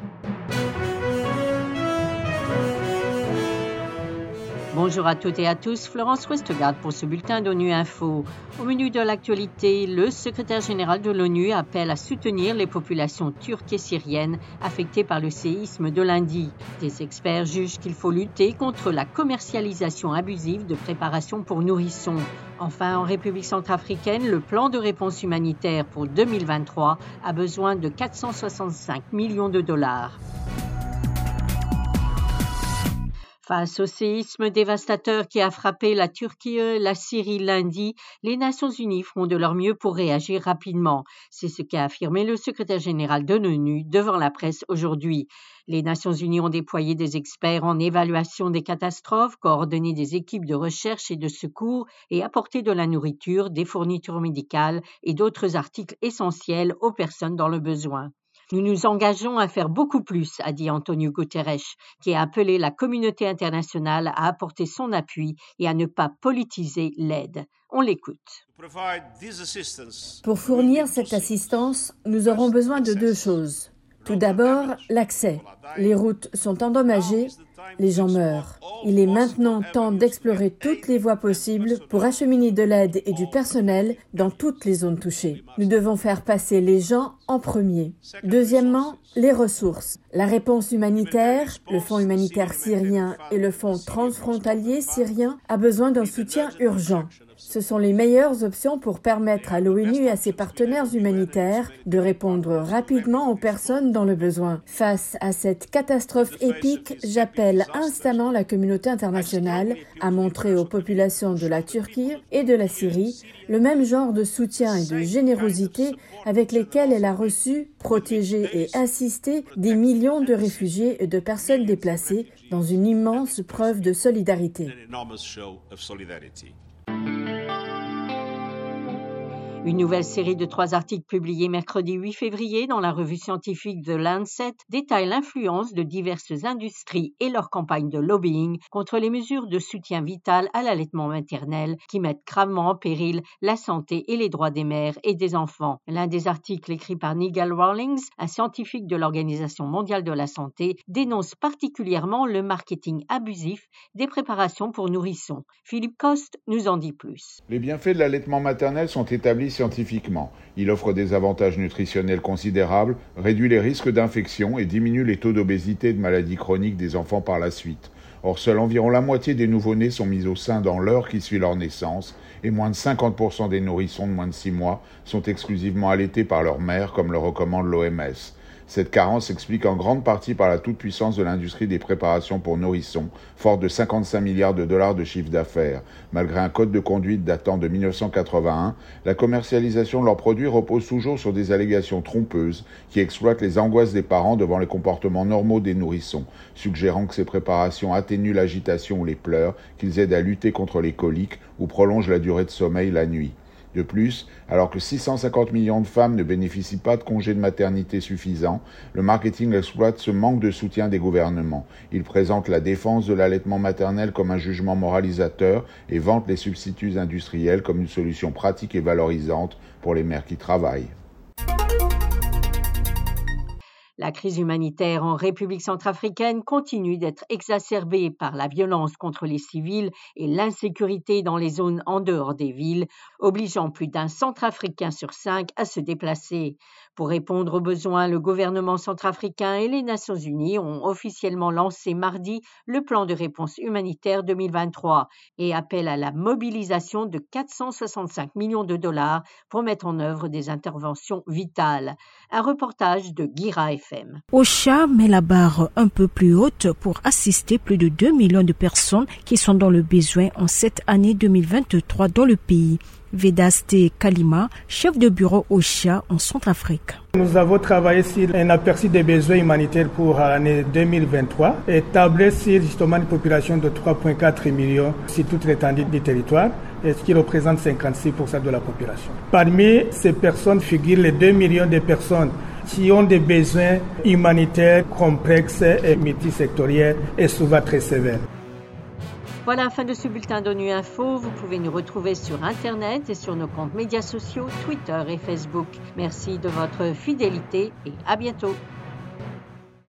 thank you Bonjour à toutes et à tous, Florence Westgard pour ce bulletin d'ONU Info. Au menu de l'actualité, le secrétaire général de l'ONU appelle à soutenir les populations turques et syriennes affectées par le séisme de lundi. Des experts jugent qu'il faut lutter contre la commercialisation abusive de préparations pour nourrissons. Enfin, en République centrafricaine, le plan de réponse humanitaire pour 2023 a besoin de 465 millions de dollars. Face au séisme dévastateur qui a frappé la Turquie la Syrie lundi, les Nations Unies feront de leur mieux pour réagir rapidement. C'est ce qu'a affirmé le secrétaire général de l'ONU devant la presse aujourd'hui. Les Nations Unies ont déployé des experts en évaluation des catastrophes, coordonné des équipes de recherche et de secours et apporté de la nourriture, des fournitures médicales et d'autres articles essentiels aux personnes dans le besoin. Nous nous engageons à faire beaucoup plus, a dit Antonio Guterres, qui a appelé la communauté internationale à apporter son appui et à ne pas politiser l'aide. On l'écoute. Pour fournir cette assistance, nous aurons besoin de deux choses. Tout d'abord, l'accès. Les routes sont endommagées, les gens meurent. Il est maintenant temps d'explorer toutes les voies possibles pour acheminer de l'aide et du personnel dans toutes les zones touchées. Nous devons faire passer les gens en premier. Deuxièmement, les ressources. La réponse humanitaire, le Fonds humanitaire syrien et le Fonds transfrontalier syrien a besoin d'un soutien urgent. Ce sont les meilleures options pour permettre à l'ONU et à ses partenaires humanitaires de répondre rapidement aux personnes dans le besoin. Face à cette catastrophe épique, j'appelle instamment la communauté internationale à montrer aux populations de la Turquie et de la Syrie le même genre de soutien et de générosité avec lesquels elle a reçu, protégé et assisté des millions de réfugiés et de personnes déplacées dans une immense preuve de solidarité. Une nouvelle série de trois articles publiés mercredi 8 février dans la revue scientifique The Lancet détaille l'influence de diverses industries et leur campagne de lobbying contre les mesures de soutien vital à l'allaitement maternel qui mettent gravement en péril la santé et les droits des mères et des enfants. L'un des articles écrits par Nigel Rawlings, un scientifique de l'Organisation mondiale de la santé, dénonce particulièrement le marketing abusif des préparations pour nourrissons. Philippe Coste nous en dit plus. Les bienfaits de l'allaitement maternel sont établis scientifiquement. Il offre des avantages nutritionnels considérables, réduit les risques d'infection et diminue les taux d'obésité et de maladies chroniques des enfants par la suite. Or, seul environ la moitié des nouveau-nés sont mis au sein dans l'heure qui suit leur naissance, et moins de 50% des nourrissons de moins de 6 mois sont exclusivement allaités par leur mère, comme le recommande l'OMS. Cette carence s'explique en grande partie par la toute-puissance de l'industrie des préparations pour nourrissons, forte de 55 milliards de dollars de chiffre d'affaires. Malgré un code de conduite datant de 1981, la commercialisation de leurs produits repose toujours sur des allégations trompeuses qui exploitent les angoisses des parents devant les comportements normaux des nourrissons, suggérant que ces préparations atténuent l'agitation ou les pleurs, qu'ils aident à lutter contre les coliques ou prolongent la durée de sommeil la nuit. De plus, alors que 650 millions de femmes ne bénéficient pas de congés de maternité suffisants, le marketing exploite ce manque de soutien des gouvernements. Il présente la défense de l'allaitement maternel comme un jugement moralisateur et vante les substituts industriels comme une solution pratique et valorisante pour les mères qui travaillent. La crise humanitaire en République centrafricaine continue d'être exacerbée par la violence contre les civils et l'insécurité dans les zones en dehors des villes, obligeant plus d'un centrafricain sur cinq à se déplacer. Pour répondre aux besoins, le gouvernement centrafricain et les Nations Unies ont officiellement lancé mardi le plan de réponse humanitaire 2023 et appellent à la mobilisation de 465 millions de dollars pour mettre en œuvre des interventions vitales. Un reportage de Guira FM. OCHA met la barre un peu plus haute pour assister plus de 2 millions de personnes qui sont dans le besoin en cette année 2023 dans le pays. Vedaste Kalima, chef de bureau OCHA en Centrafrique. Nous avons travaillé sur un aperçu des besoins humanitaires pour l'année 2023, établi sur justement une population de 3,4 millions sur toute l'étendue du territoire, et ce qui représente 56% de la population. Parmi ces personnes figurent les 2 millions de personnes qui ont des besoins humanitaires complexes et multisectoriels et souvent très sévères. Voilà fin de ce bulletin d'ONU Info. Vous pouvez nous retrouver sur Internet et sur nos comptes médias sociaux, Twitter et Facebook. Merci de votre fidélité et à bientôt.